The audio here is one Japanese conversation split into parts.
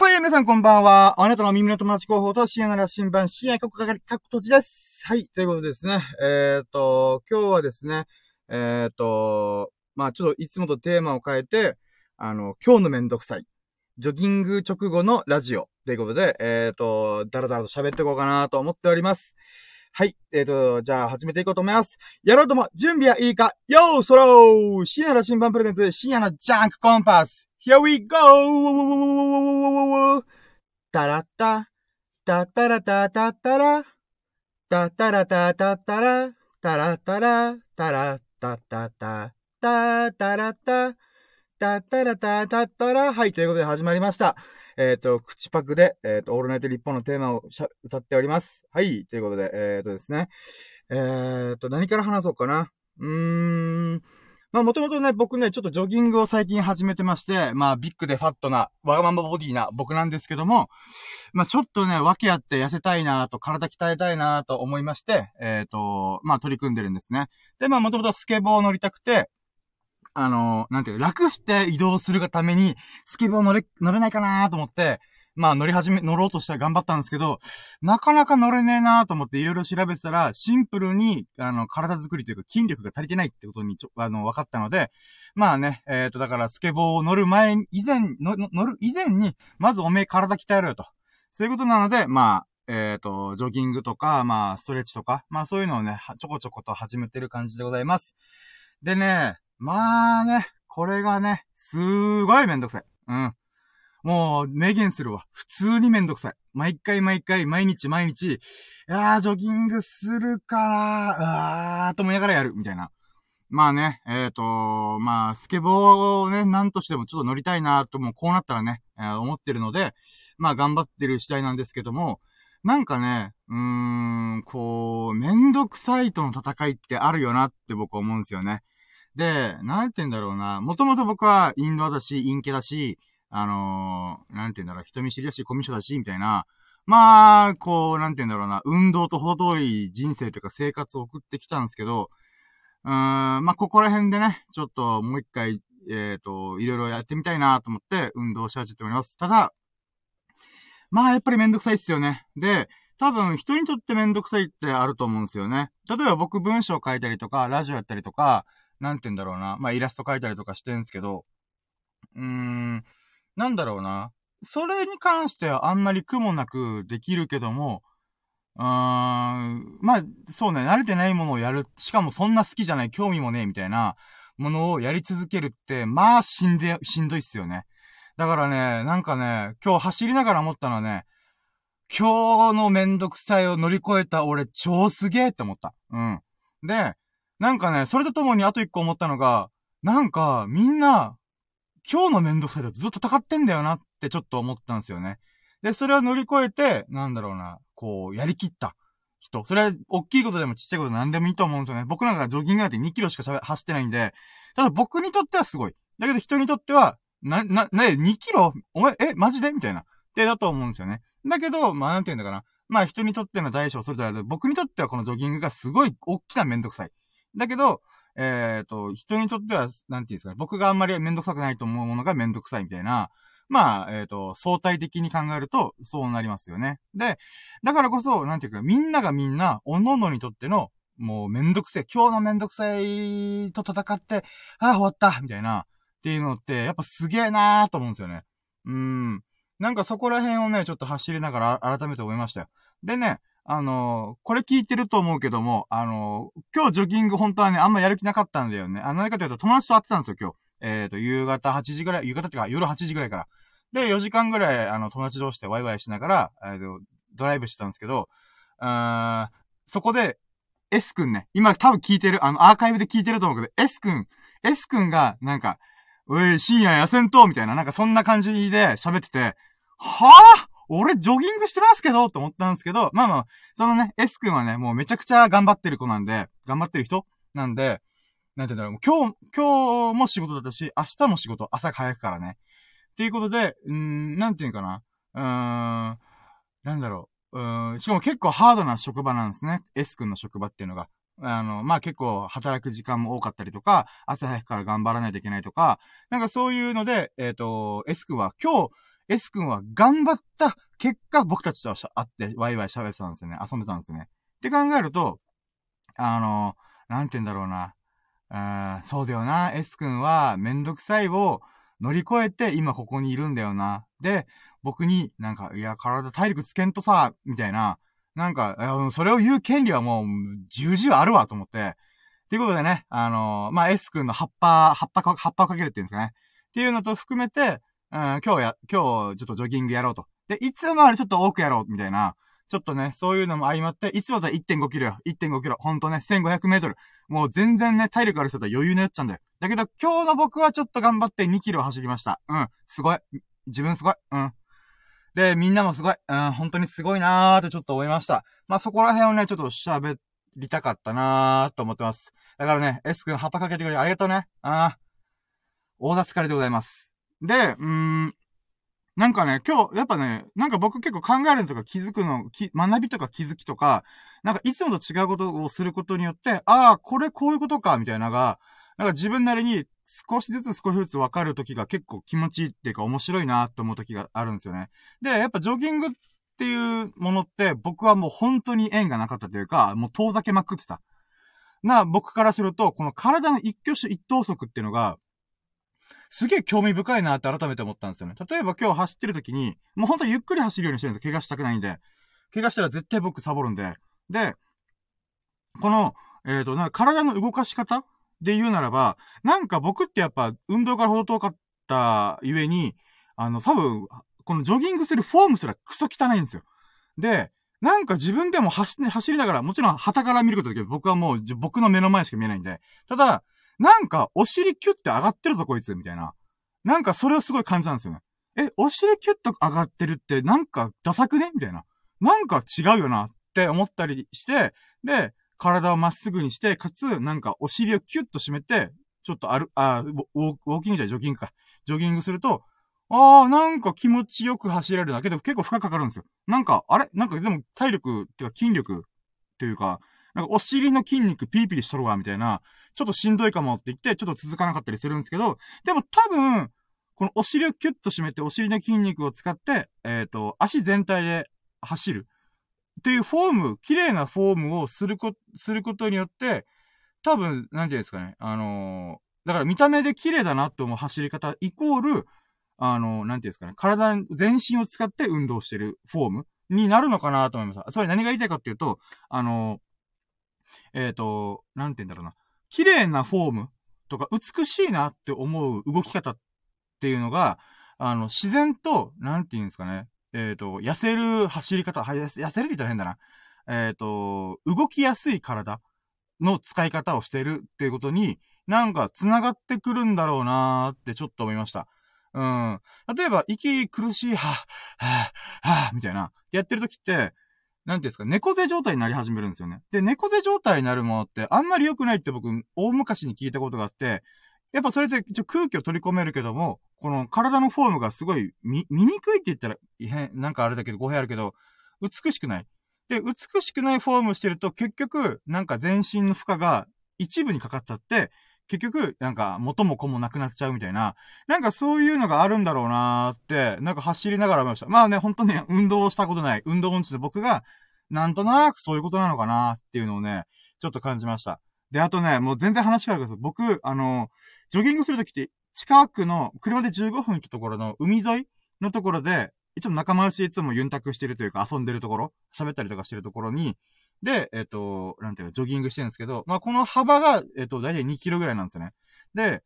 ぽい皆さんこんばんは。あなたの耳の友達候補と深夜なら新版、深夜各係各土地です。はい。ということでですね。えっ、と、今日はですね、えっ、と、まあちょっといつもとテーマを変えて、あの、今日のめんどくさい。ジョギング直後のラジオ。ということで、えっ、と、だらだらと喋っていこうかなと思っております。はい。えっ、と、じゃあ始めていこうと思います。やろうとも、準備はいいかよーそろー深夜の新版プレゼンツ、深夜のジャンクコンパス !Here we go! タラッタ、タッタラタタッタラ、タッタラタタッタラ、タラッタラ、タラッタタタ、タタラッタ、タッタラタタッタラ。はい、ということで始まりました。えっ、と、口パクで、えっ、と、オールナイト日本のテーマを歌っております。はい、ということで、えっ、とですね。えっ、と、何から話そうかな。うーん。まあ、もともとね、僕ね、ちょっとジョギングを最近始めてまして、まあ、ビッグでファットな、わがままボディな僕なんですけども、まあ、ちょっとね、訳あって痩せたいなと、体鍛えたいなと思いまして、えっ、と、まあ、取り組んでるんですね。で、まあ、もともとスケボーを乗りたくて、あのなんていう、楽して移動するがために、スケボー乗れ、乗れないかなと思って、まあ乗り始め、乗ろうとして頑張ったんですけど、なかなか乗れねえなと思っていろいろ調べてたら、シンプルに、あの、体作りというか筋力が足りてないってことにちょ、あの、分かったので、まあね、えっ、と、だからスケボーを乗る前、以前、乗る以前に、まずおめえ体鍛えろよと。そういうことなので、まあ、えっ、と、ジョギングとか、まあ、ストレッチとか、まあそういうのをね、ちょこちょこと始めてる感じでございます。でね、まあね、これがね、すーごいめんどくさい。うん。もう、明言するわ。普通にめんどくさい。毎回毎回、毎日毎日、いやー、ジョギングするから、あー、と思いながらやる、みたいな。まあね、えっ、と、まあ、スケボーをね、なんとしてもちょっと乗りたいなと、もうこうなったらね、えー思ってるので、まあ頑張ってる次第なんですけども、なんかね、うーん、こう、めんどくさいとの戦いってあるよなって僕は思うんですよね。で、なんて言うんだろうな。もともと僕はインドアだし、陰キャだし、あのー、なんて言うんだろう、人見知りだし、コミュ障だし、みたいな。まあ、こう、なんて言うんだろうな、運動と程遠い人生とか生活を送ってきたんですけど、うーん、まあ、ここら辺でね、ちょっともう一回、えっ、と、いろいろやってみたいなと思って運動し始めております。ただ、まあ、やっぱりめんどくさいっすよね。で、多分人にとってめんどくさいってあると思うんですよね。例えば僕文章書いたりとか、ラジオやったりとか、なんて言うんだろうな。まあ、イラスト描いたりとかしてんすけど、うーん、なんだろうな。それに関してはあんまり苦もなくできるけども、うーん、まあ、そうね、慣れてないものをやる。しかもそんな好きじゃない、興味もねえ、みたいなものをやり続けるって、まあ、しんで、しんどいっすよね。だからね、なんかね、今日走りながら思ったのはね、今日のめんどくさいを乗り越えた俺超すげえって思った。うん。で、なんかね、それとともにあと一個思ったのが、なんか、みんな、今日のめんどくさいだとずっと戦ってんだよなってちょっと思ったんですよね。で、それを乗り越えて、なんだろうな、こう、やりきった人。それは、大きいことでもちっちゃいことでも何でもいいと思うんですよね。僕なんかジョギングなんて2キロしか走ってないんで、ただ僕にとってはすごい。だけど人にとっては、な、な、な、2キロ？お前、え、マジで？みたいな。ってだと思うんですよね。だけど、まあ、なんて言うんだかな。まあ、人にとっての大小それぞれある僕にとってはこのジョギングがすごい大きなめんどくさい。だけど、えっ、と、人にとっては、なんていうんですかね。僕があんまりめんどくさくないと思うものがめんどくさいみたいな。まあ、えっ、と、相対的に考えると、そうなりますよね。で、だからこそ、なんていうか、みんながみんな、おののにとっての、もうめんどくせえ、今日のめんどくさいと戦って、ああ、終わったみたいな、っていうのって、やっぱすげえなーと思うんですよね。うん。なんかそこら辺をね、ちょっと走りながら改めて思いましたよ。でね、あのこれ聞いてると思うけども、あの今日ジョギング本当はね、あんまやる気なかったんだよね。あ、何かというと友達と会ってたんですよ、今日。えっ、と、夕方8時ぐらい、夕方っていうか夜8時ぐらいから。で、4時間ぐらい、あの、友達同士でワイワイしながら、えーとドライブしてたんですけど、あーそこで、S 君ね、今多分聞いてる、あの、アーカイブで聞いてると思うけど、S 君、S 君が、なんか、おい、深夜痩せんとみたいな、なんかそんな感じで喋ってて、はぁ俺ジョギングしてますけどと思ったんですけど、まあまあ、そのね、S 君はね、もうめちゃくちゃ頑張ってる子なんで、頑張ってる人なんで、なんて言うんだろう、今日、今日も仕事だったし、明日も仕事、朝早くからね。っていうことで、うーん、なんていうかな。うーん、なんだろう。うーん、しかも結構ハードな職場なんですね。S 君の職場っていうのが。あの、まあ、結構働く時間も多かったりとか、朝早くから頑張らないといけないとか、なんかそういうので、えっ、と、S 君は今日、S 君は頑張った結果、僕たちと会って、ワイワイ喋ってたんですよね。遊んでたんですよね。って考えると、あの、なんて言うんだろうな。うん、そうだよな。S 君はめんどくさいを乗り越えて今ここにいるんだよな。で、僕になんか、いや、体体力つけんとさ、みたいな、なんか、それを言う権利はもう、重々あるわ、と思って。ということでね、あのー、まあ、S 君の葉っぱ、葉っぱ、葉っぱかけるっていうんですかね。っていうのと含めて、うん、今日や、今日ちょっとジョギングやろうと。で、いつもあれちょっと多くやろう、みたいな。ちょっとね、そういうのも相まって、いつもだったら1.5キロよ。1.5キロ。ほんとね、1500メートル。もう全然ね、体力ある人だったら余裕のやっちゃうんだよ。だけど、今日の僕はちょっと頑張って2キロ走りました。うん。すごい。自分すごい。うん。で、みんなもすごい。うん、本当にすごいなーってちょっと思いました。まあ、そこら辺をね、ちょっと喋りたかったなーと思ってます。だからね、S 君、葉っぱかけてくれてありがとうね。ああ。大座疲れでございます。で、うーん、なんかね、今日、やっぱね、なんか僕結構考えるのとか気づくの、学びとか気づきとか、なんかいつもと違うことをすることによって、ああ、これこういうことか、みたいなのが、なんか自分なりに少しずつ少しずつ分かる時が結構気持ちいいっていうか面白いなって思う時があるんですよね。で、やっぱジョギングっていうものって僕はもう本当に縁がなかったというか、もう遠ざけまくってた。な、僕からすると、この体の一挙手一投足っていうのが、すげえ興味深いなって改めて思ったんですよね。例えば今日走ってる時に、もうほんとゆっくり走るようにしてるんです怪我したくないんで。怪我したら絶対僕サボるんで。で、この、えっ、ー、と、な体の動かし方で言うならば、なんか僕ってやっぱ運動からほど遠かったゆえに、あの、多分、このジョギングするフォームすらクソ汚いんですよ。で、なんか自分でも走、走りながら、もちろん旗から見ることだけど、僕はもう僕の目の前しか見えないんで、ただ、なんか、お尻キュッて上がってるぞ、こいつ、みたいな。なんか、それをすごい感じたんですよね。え、お尻キュッと上がってるって、なんか、ダサくね？みたいな。なんか違うよな、って思ったりして、で、体をまっすぐにして、かつ、なんか、お尻をキュッと締めて、ちょっとある、あウォーキングじゃジョギングか。ジョギングすると、ああ、なんか気持ちよく走れるだけど結構負荷かかるんですよ。なんか、あれ？なんかでも体力っていうか筋力っていうか、なんかお尻の筋肉ピリピリしとるわ、みたいな、ちょっとしんどいかもって言って、ちょっと続かなかったりするんですけど、でも多分、このお尻をキュッと締めて、お尻の筋肉を使って、えっ、ー、と、足全体で走る。っていうフォーム、綺麗なフォームをするこ、することによって、多分、なんていうんですかね、あのー、だから見た目で綺麗だなって思う走り方イコール、あのー、なんていうんですかね、体、全身を使って運動してるフォームになるのかなと思います。つまり何が言いたいかっていうと、あのーえっ、ー、と、なんて言うんだろうな。綺麗なフォームとか美しいなって思う動き方っていうのが、あの、自然と、なんて言うんですかね。えっ、ー、と、痩せる走り方、痩せるって言ったら変だな。えっ、ー、と、動きやすい体の使い方をしてるっていうことに、なんか繋がってくるんだろうなーってちょっと思いました。うん。例えば、息苦しい、はぁ、はぁ、はぁ、みたいな、やってる時って、なんていうんですか、猫背状態になり始めるんですよね。で、猫背状態になるものってあんまり良くないって僕、大昔に聞いたことがあって、やっぱそれで一応空気を取り込めるけども、この体のフォームがすごい見、見にくいって言ったら、変、なんかあれだけど語弊あるけど、美しくない。で、美しくないフォームしてると結局、なんか全身の負荷が一部にかかっちゃって、結局、なんか、元も子もなくなっちゃうみたいな、なんかそういうのがあるんだろうなーって、なんか走りながら思いました。まあね、本当に運動をしたことない、運動音痴で僕が、なんとなくそういうことなのかなーっていうのをね、ちょっと感じました。で、あとね、もう全然話変わるけど、僕、あの、ジョギングするときって、近くの、車で15分行ったところの海沿いのところで、一応仲間内いつもユンタクしてるというか遊んでるところ、喋ったりとかしてるところに、で、えっ、と、なんていうか、ジョギングしてるんですけど、まあ、この幅が、えっ、と、だいたい2キロぐらいなんですよね。で、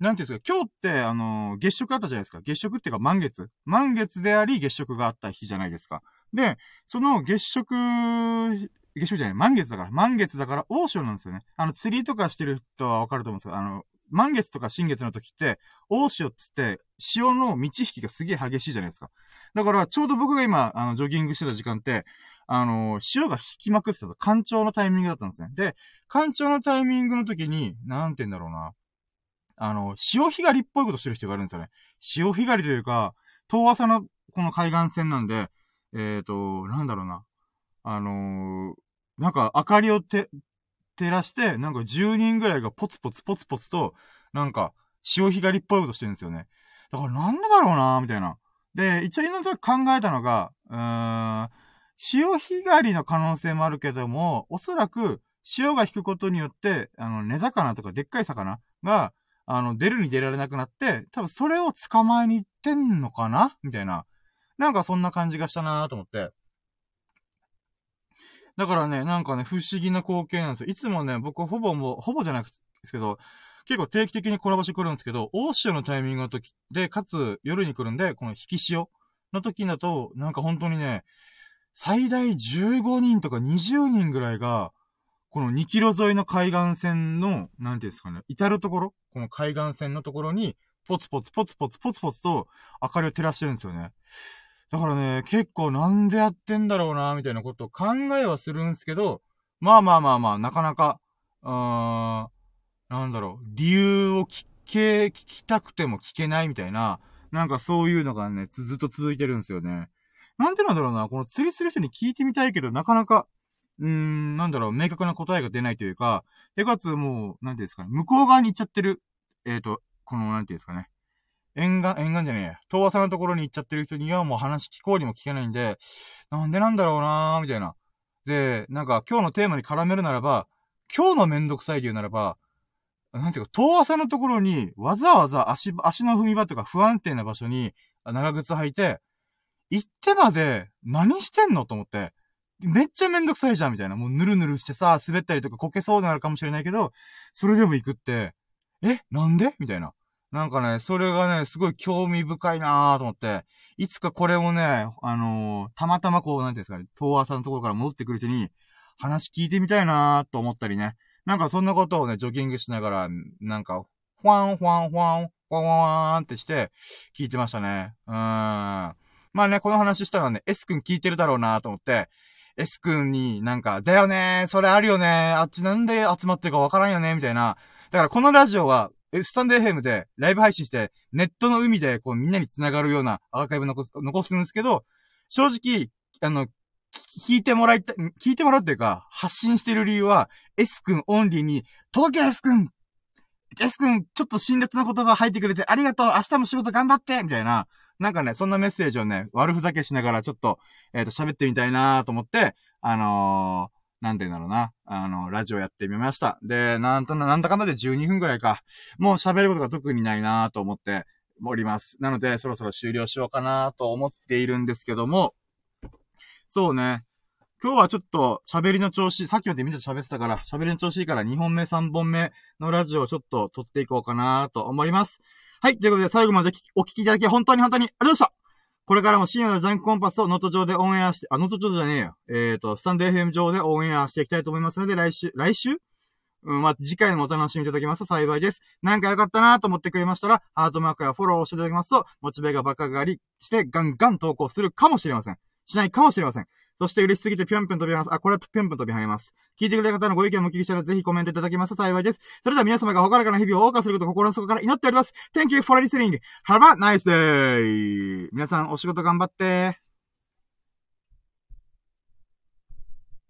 なんていうんですか、今日って、あのー、月食あったじゃないですか。月食っていうか満月。満月であり月食があった日じゃないですか。で、その月食、月食じゃない、満月だから、満月だから大潮なんですよね。あの、釣りとかしてる人はわかると思うんですけど、あの、満月とか新月の時って、大潮っつって、潮の満ち引きがすげえ激しいじゃないですか。だから、ちょうど僕が今、あの、ジョギングしてた時間って、あの、潮が引きまくってたと、干潮のタイミングだったんですね。で、干潮のタイミングの時に、なんて言うんだろうな。あの、潮干狩りっぽいことしてる人がいるんですよね。潮干狩りというか、遠浅のこの海岸線なんで、えっ、ー、と、なんだろうな。あのー、なんか明かりをて、照らして、なんか10人ぐらいがポツポツポツポツと、なんか、潮干狩りっぽいことしてるんですよね。だからなんだろうなみたいな。で、一応今のと考えたのが、うーん、潮干狩りの可能性もあるけども、おそらく、潮が引くことによって、あの、根魚とかでっかい魚が、あの、出るに出られなくなって、多分それを捕まえに行ってんのかな？みたいな。なんかそんな感じがしたなと思って。だからね、なんかね、不思議な光景なんですよ。いつもね、僕ほぼもう、ほぼじゃなくてですけど、結構定期的にコラボしてくるんですけど、大潮のタイミングの時で、かつ夜に来るんで、この引き潮の時だと、なんか本当にね、最大15人とか20人ぐらいが、この2キロ沿いの海岸線の、なんていうんですかね、至るところ、この海岸線のところに、ポツポツポツポツポツポツと明かりを照らしてるんですよね。だからね、結構なんでやってんだろうな、みたいなことを考えはするんですけど、まあまあまあまあ、なかなか、うーん、なんだろう、理由を聞け、聞きたくても聞けないみたいな、なんかそういうのがね、ずっと続いてるんですよね。なんでなんだろうな、この釣りする人に聞いてみたいけど、なかなか、うーん、なんだろう、明確な答えが出ないというか、で、かつもう、なんていうんですかね、向こう側に行っちゃってる、えっ、ー、と、この、なんていうんですかね、沿岸、沿岸じゃねえや。遠浅のところに行っちゃってる人にはもう話聞こうにも聞けないんで、なんでなんだろうなーみたいな。で、なんか今日のテーマに絡めるならば、今日のめんどくさいで言うならば、なんていうか、遠浅のところに、わざわざ足、足の踏み場とか不安定な場所に、長靴履いて、行ってまで、何してんのと思って。めっちゃめんどくさいじゃん、みたいな。もうぬるぬるしてさ、滑ったりとかこけそうになるかもしれないけど、それでも行くって、えなんで？みたいな。なんかね、それがね、すごい興味深いなぁと思って、いつかこれをね、あのー、たまたまこう、なんていうんですかね、東亜さんのところから戻ってくる人に、話聞いてみたいなぁと思ったりね。なんかそんなことをね、ジョギングしながら、なんか、ファンファンファン、ファンファンってして、聞いてましたね。うーん。まあね、この話したらね、S 君聞いてるだろうなと思って、S 君になんか、だよねそれあるよねあっちなんで集まってるかわからんよねみたいな。だからこのラジオは、スタンド FM でライブ配信して、ネットの海でこうみんなに繋がるようなアーカイブ残す、残すんですけど、正直、あの、聞いてもらいた、聞いてもらうっていうか、発信してる理由は、S 君オンリーに、届け S 君 !S 君、ちょっと辛辣な言葉入ってくれてありがとう明日も仕事頑張ってみたいな、なんかね、そんなメッセージをね、悪ふざけしながらちょっと、えっ、ー、と、喋ってみたいなと思って、あのー、なんて言うんだろうな。あの、ラジオやってみました。で、なんとな、なんだかんだで12分くらいか。もう喋ることが特にないなと思っております。なので、そろそろ終了しようかなと思っているんですけども、そうね。今日はちょっと喋りの調子、さっきまでみんな喋ってたから、喋りの調子いいから2本目3本目のラジオをちょっと撮っていこうかなと思います。はい。ということで最後までお聞きいただき本当に本当にありがとうございましたこれからも深夜のジャンクコンパスをノート上でオンエアして、あ、ノート上じゃねえよ。えっ、ー、と、 stand.fm 上でオンエアしていきたいと思いますので、来週、来週？うん、まあ、次回もお楽しみいただけますと幸いです。なんか良かったなと思ってくれましたら、ハートマークやフォローをしていただきますと、モチベが爆上がりしてガンガン投稿するかもしれません。しないかもしれません。そして嬉しすぎてぴょんぴょん飛びます。あ、これはぴょんぴょん飛び跳ねます。聞いてくれた方のご意見もお聞きしたらぜひコメントいただけますと幸いです。それでは皆様がほからかな日々を謳歌することを心の底から祈っております。Thank you for listening. Have a nice day. 皆さんお仕事頑張って。